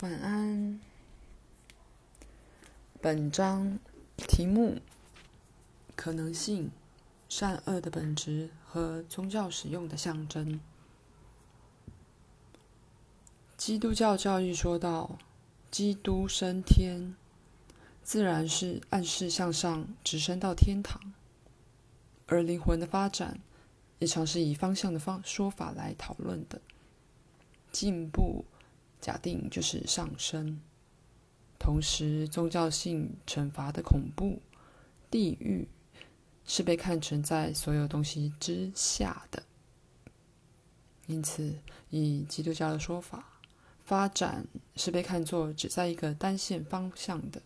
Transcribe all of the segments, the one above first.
晚安。本章题目：可能性、善恶的本质和宗教使用的象征。基督教教义说道：“基督升天，自然是暗示向上直升到天堂，而灵魂的发展，也常是以方向的方说法来讨论的。进步。”假定就是上升，同时宗教性惩罚的恐怖，地狱是被看成在所有东西之下的。因此，以基督教的说法，发展是被看作只在一个单线方向的。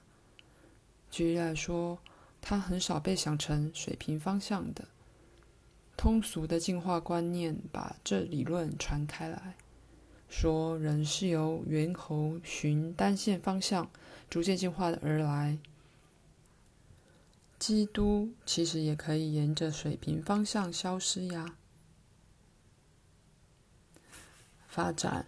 举例来说，它很少被想成水平方向的。通俗的进化观念把这理论传开来。说人是由猿猴循单线方向逐渐进化的而来，基督其实也可以沿着水平方向消失呀。发展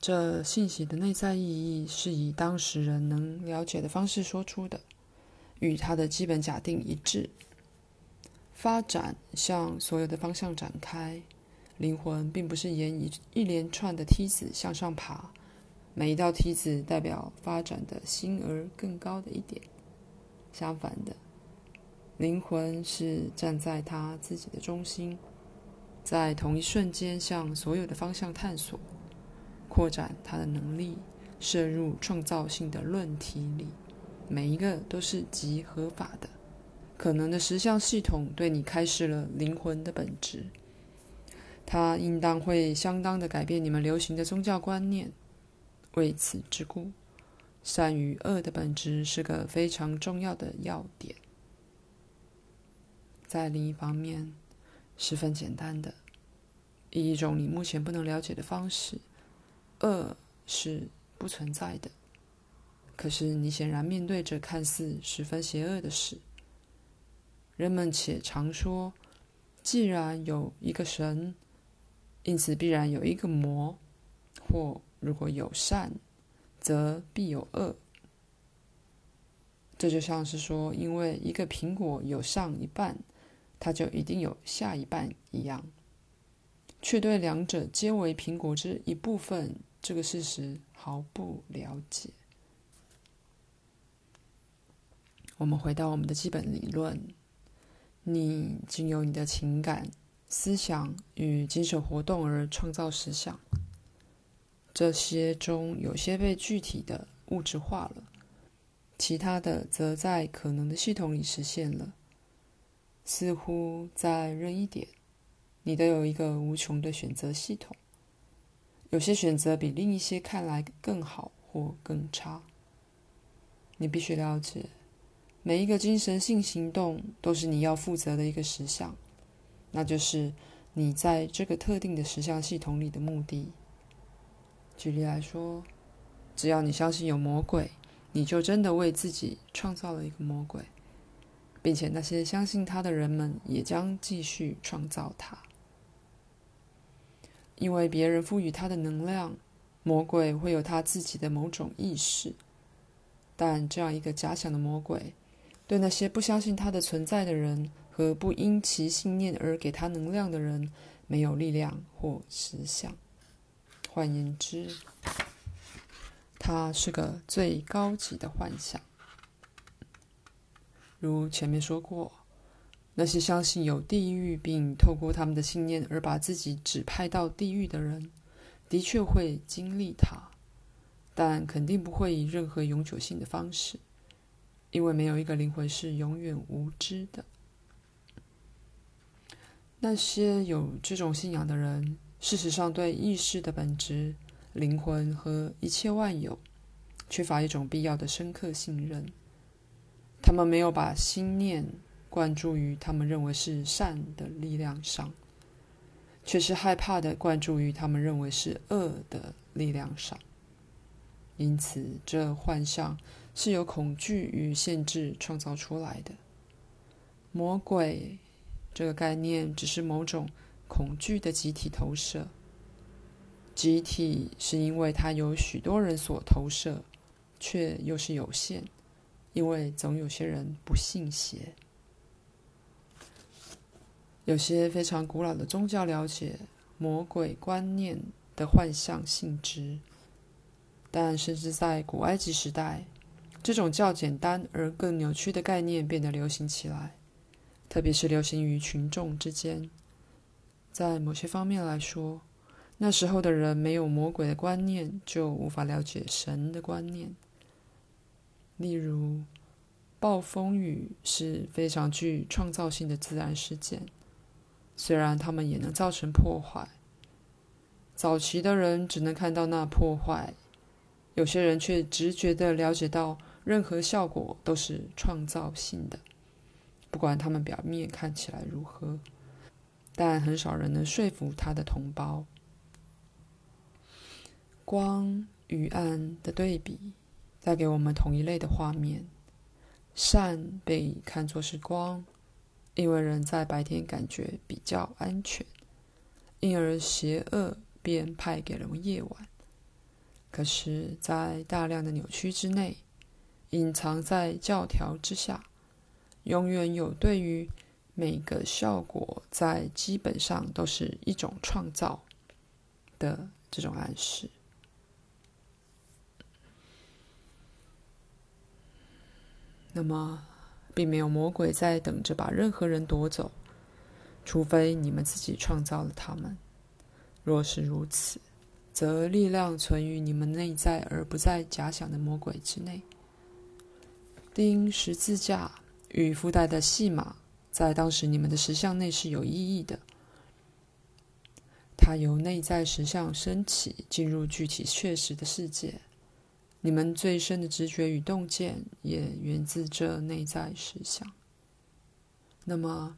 这信息的内在意义是以当时人能了解的方式说出的，与它的基本假定一致。发展向所有的方向展开。灵魂并不是沿一一连串的梯子向上爬，每一道梯子代表发展的新而更高的一点。相反的，灵魂是站在他自己的中心，在同一瞬间向所有的方向探索，扩展他的能力，射入创造性的论题里，每一个都是极合法的。可能的实相系统对你开示了灵魂的本质。它应当会相当的改变你们流行的宗教观念。为此之故，善与恶的本质是个非常重要的要点。在另一方面，十分简单的，以一种你目前不能了解的方式，恶是不存在的。可是你显然面对着看似十分邪恶的事。人们且常说，既然有一个神。因此，必然有一个魔，或如果有善，则必有恶。这就像是说，因为一个苹果有上一半，它就一定有下一半一样，却对两者皆为苹果之一部分这个事实毫不了解。我们回到我们的基本理论，你经由你的情感。思想与精神活动而创造实相，这些中有些被具体的物质化了，其他的则在可能的系统里实现了。似乎在任意点，你都有一个无穷的选择系统，有些选择比另一些看来更好或更差。你必须了解，每一个精神性行动都是你要负责的一个实相。那就是你在这个特定的实相系统里的目的。举例来说，只要你相信有魔鬼，你就真的为自己创造了一个魔鬼，并且那些相信他的人们也将继续创造他。因为别人赋予他的能量，魔鬼会有他自己的某种意识。但这样一个假想的魔鬼，对那些不相信他的存在的人，和不因其信念而给他能量的人，没有力量或实相。换言之，它是个最高级的幻想。如前面说过，那些相信有地狱，并透过他们的信念而把自己指派到地狱的人，的确会经历它，但肯定不会以任何永久性的方式，因为没有一个灵魂是永远无知的。那些有这种信仰的人，事实上对意识的本质、灵魂和一切万有，缺乏一种必要的深刻信任。他们没有把心念灌注于他们认为是善的力量上，却是害怕的灌注于他们认为是恶的力量上。因此，这幻象是由恐惧与限制创造出来的。魔鬼。这个概念只是某种恐惧的集体投射。集体是因为它由许多人所投射，却又是有限，因为总有些人不信邪。有些非常古老的宗教了解魔鬼观念的幻象性质，但甚至在古埃及时代，这种较简单而更扭曲的概念变得流行起来，特别是流行于群众之间。在某些方面来说，那时候的人没有魔鬼的观念，就无法了解神的观念。例如，暴风雨是非常具创造性的自然事件，虽然它们也能造成破坏。早期的人只能看到那破坏，有些人却直觉的了解到，任何效果都是创造性的，不管他们表面看起来如何。但很少人能说服他的同胞。光与暗的对比，带给我们同一类的画面。善被看作是光，因为人在白天感觉比较安全，因而邪恶便派给了夜晚。可是，在大量的扭曲之内，隐藏在教条之下，永远有对于每个效果在基本上都是一种创造的这种暗示。那么，并没有魔鬼在等着把任何人夺走，除非你们自己创造了他们。若是如此，则力量存于你们内在，而不在假想的魔鬼之内。钉十字架与附带的戏码，在当时你们的实相内是有意义的。它由内在实相升起，进入具体确实的世界。你们最深的直觉与洞见也源自这内在实相。那么，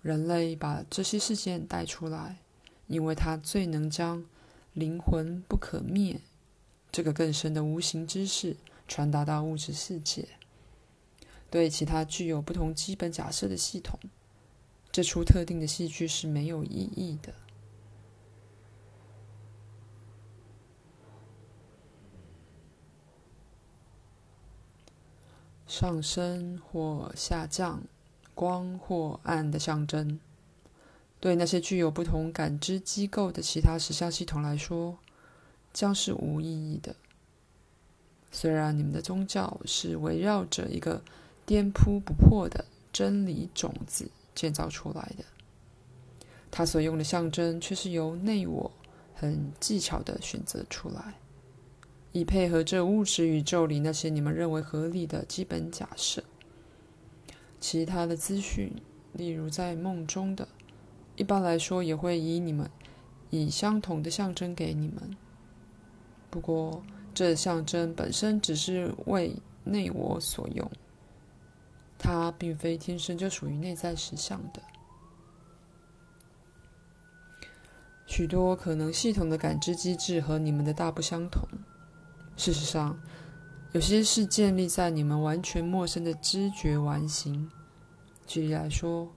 人类把这些事件带出来，因为它最能将灵魂不可灭这个更深的无形知识传达到物质世界。对其他具有不同基本假设的系统，这出特定的戏剧是没有意义的。上升或下降，光或暗的象征，对那些具有不同感知机构的其他实相系统来说，将是无意义的。虽然你们的宗教是围绕着一个颠扑不破的真理种子建造出来的，它所用的象征却是由内我很技巧地选择出来。以配合这物质宇宙里那些你们认为合理的基本假设。其他的资讯，例如在梦中的，一般来说也会以你们以相同的象征给你们。不过，这象征本身只是为内我所用，它并非天生就属于内在实相的。许多可能系统的感知机制和你们的大不相同。事实上，有些是建立在你们完全陌生的知觉完形。举例来说，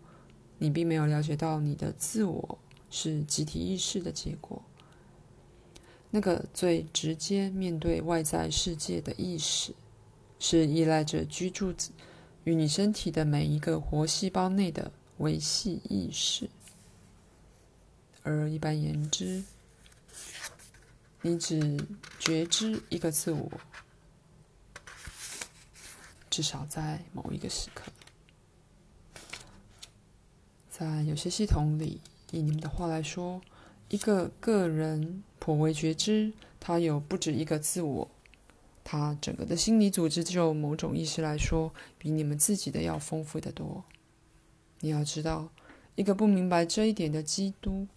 你并没有了解到你的自我是集体意识的结果。那个最直接面对外在世界的意识，是依赖着居住与你身体的每一个活细胞内的维系意识。而一般言之，你只觉知一个自我，至少在某一个时刻。在有些系统里，以你们的话来说，一个个人颇为觉知，他有不止一个自我，他整个的心理组织就某种意识来说，比你们自己的要丰富得多。你要知道，一个不明白这一点的基督，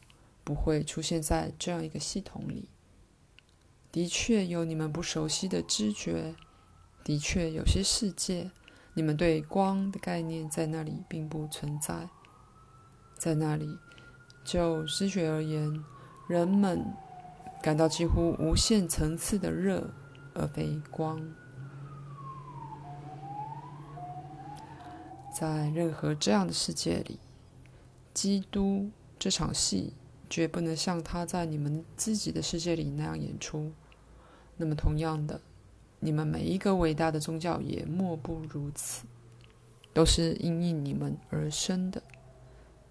不会出现在这样一个系统里。的确有你们不熟悉的知觉，的确有些世界，你们对光的概念在那里并不存在。在那里，就知觉而言，人们感到几乎无限层次的热，而非光。在任何这样的世界里，基督这场戏绝不能像他在你们自己的世界里那样演出。那么，同样的，你们每一个伟大的宗教也莫不如此，都是因应你们而生的。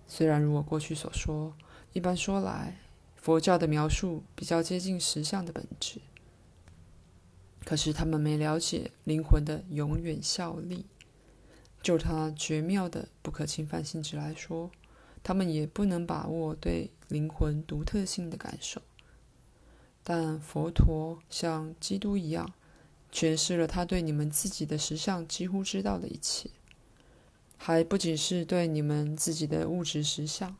虽然如我过去所说，一般说来，佛教的描述比较接近实相的本质，可是他们没了解灵魂的永远效力。就它绝妙的不可侵犯性质来说，他们也不能把握对灵魂独特性的感受。但佛陀像基督一样，诠释了他对你们自己的实相几乎知道的一切，还不仅是对你们自己的物质实相，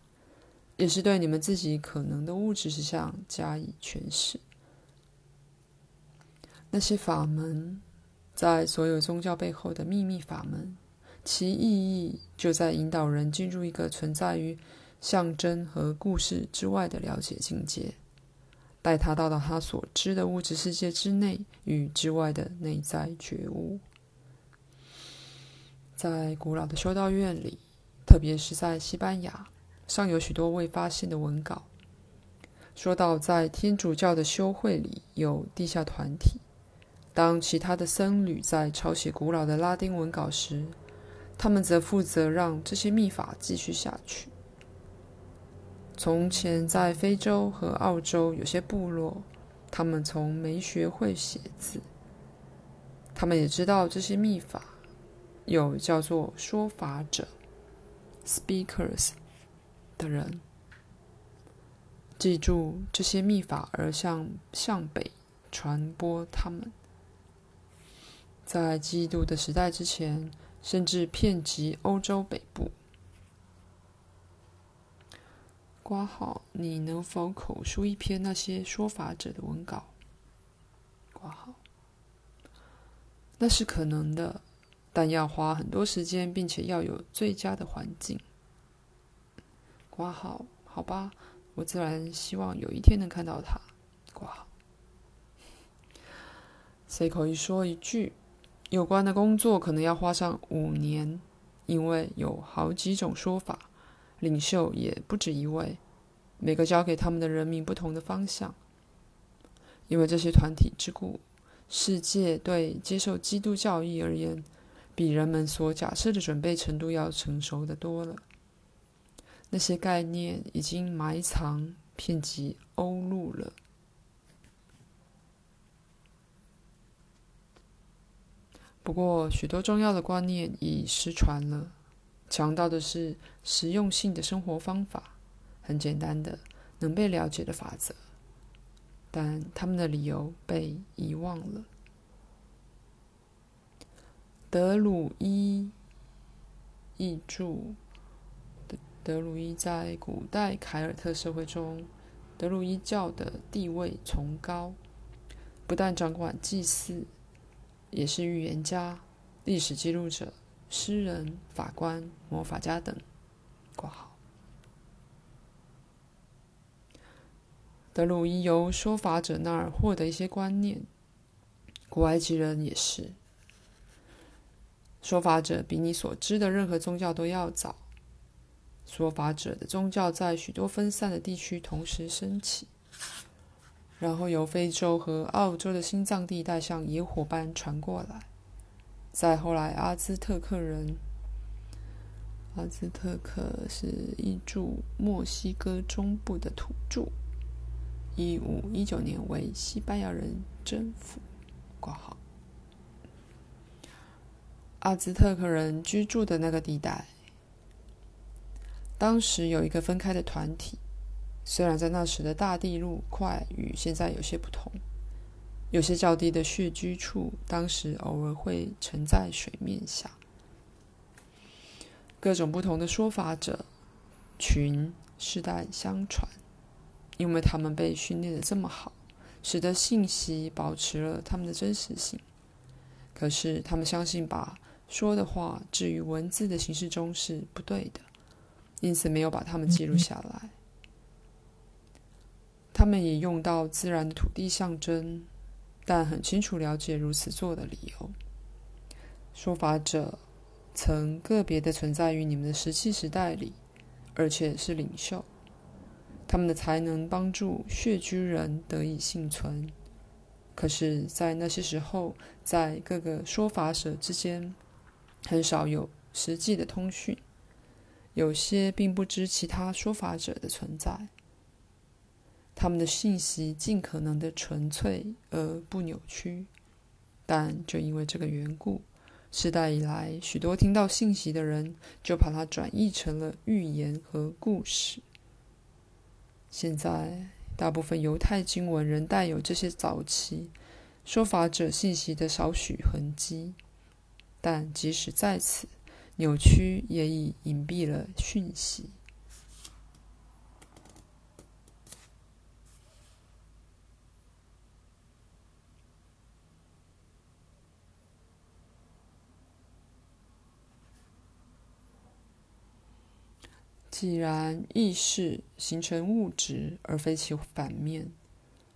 也是对你们自己可能的物质实相加以诠释。那些法门，在所有宗教背后的秘密法门，其意义就在引导人进入一个存在于象征和故事之外的了解境界。带他到了他所知的物质世界之内与之外的内在觉悟。在古老的修道院里，特别是在西班牙，尚有许多未发现的文稿。说到在天主教的修会里有地下团体，当其他的僧侣在抄写古老的拉丁文稿时，他们则负责让这些秘法继续下去。从前，在非洲和澳洲有些部落，他们从没学会写字。他们也知道这些秘法，有叫做说法者 （speakers） 的人，记住这些秘法而向向北传播他们。在基督的时代之前，甚至遍及欧洲北部。括号，你能否口述一篇那些说法者的文稿？括号，那是可能的，但要花很多时间，并且要有最佳的环境。括号，好吧，我自然希望有一天能看到他。括号，随口一说一句，有关的工作可能要花上五年，因为有好几种说法。领袖也不止一位，每个交给他们的人民不同的方向。因为这些团体之故，世界对接受基督教义而言，比人们所假设的准备程度要成熟的多了。那些概念已经埋藏遍及欧陆了。不过，许多重要的观念已失传了。强调的是实用性的生活方法，很简单的能被了解的法则，但他们的理由被遗忘了。德鲁伊译注：德鲁伊在古代凯尔特社会中，德鲁伊教的地位崇高，不但掌管祭祀，也是预言家、历史记录者。诗人、法官、魔法家等，括号。德鲁伊由说法者那儿获得一些观念，古埃及人也是。说法者比你所知的任何宗教都要早。说法者的宗教在许多分散的地区同时升起，然后由非洲和澳洲的心脏地带像野火般传过来。再后来，阿兹特克人，阿兹特克是一驻墨西哥中部的土著，一五一九年为西班牙人征服。括号，阿兹特克人居住的那个地带，当时有一个分开的团体，虽然在那时的大地陆块与现在有些不同。有些较低的穴居处，当时偶尔会沉在水面下。各种不同的说法者群世代相传，因为他们被训练的这么好，使得信息保持了他们的真实性。可是他们相信把说的话置于文字的形式中是不对的，因此没有把它们记录下来。他们也用到自然的土地象征。但很清楚了解如此做的理由。说法者曾个别的存在于你们的石器时代里，而且是领袖。他们的才能帮助穴居人得以幸存。可是，在那些时候，在各个说法者之间，很少有实际的通讯。有些并不知其他说法者的存在。他们的信息尽可能的纯粹而不扭曲，但就因为这个缘故，世代以来，许多听到信息的人就把它转译成了寓言和故事。现在，大部分犹太经文仍带有这些早期说法者信息的少许痕迹，但即使在此，扭曲也已隐蔽了讯息。既然意识形成物质而非其反面，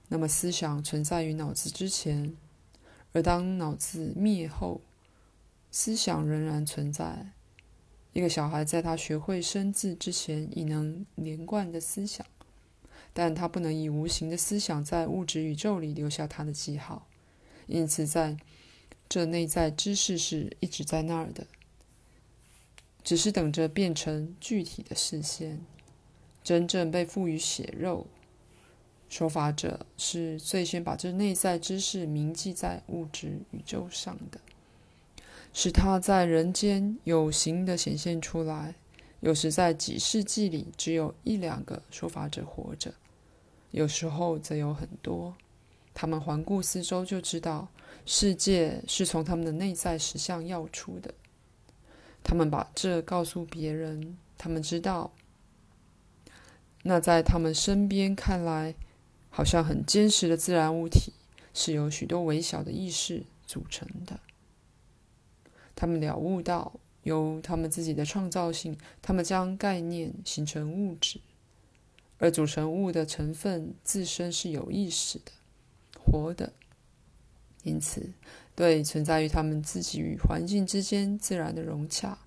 那么思想存在于脑子之前，而当脑子灭后，思想仍然存在。一个小孩在他学会生字之前已能连贯的思想，但他不能以无形的思想在物质宇宙里留下他的记号，因此在这内在知识是一直在那儿的。只是等着变成具体的视线，真正被赋予血肉。说法者是最先把这内在知识铭记在物质宇宙上的，使它在人间有形的显现出来。有时在几世纪里，只有一两个说法者活着；有时候则有很多。他们环顾四周，就知道世界是从他们的内在实相要出的。他们把这告诉别人，他们知道，那在他们身边看来好像很坚实的自然物体，是由许多微小的意识组成的。他们了悟到，由他们自己的创造性，他们将概念形成物质，而组成物的成分自身是有意识的、活的，因此。对存在于他们自己与环境之间自然的融洽，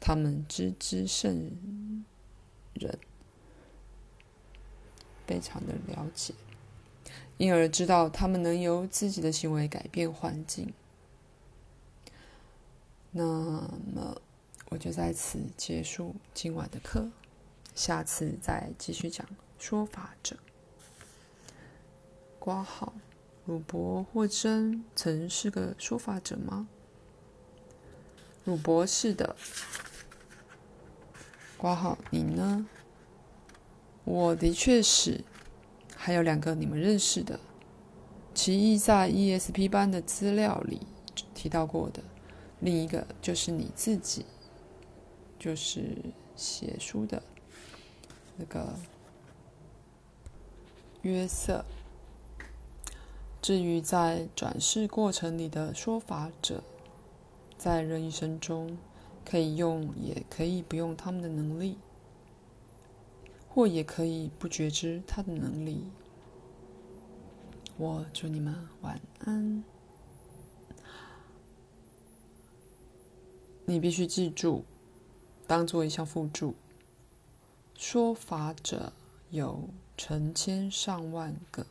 他们知之甚人，非常的了解，因而知道他们能由自己的行为改变环境。那么，我就在此结束今晚的课，下次再继续讲说法者。括号。鲁伯或真曾是个说法者吗？鲁博士的。挂号，你呢？我的确是，还有两个你们认识的，其一在 ESP 班的资料里提到过的，另一个就是你自己，就是写书的那个约瑟。至于在转世过程里的说法者，在人一生中可以用也可以不用他们的能力，或也可以不觉知他的能力。我祝你们晚安。你必须记住，当做一项附注，说法者有成千上万个。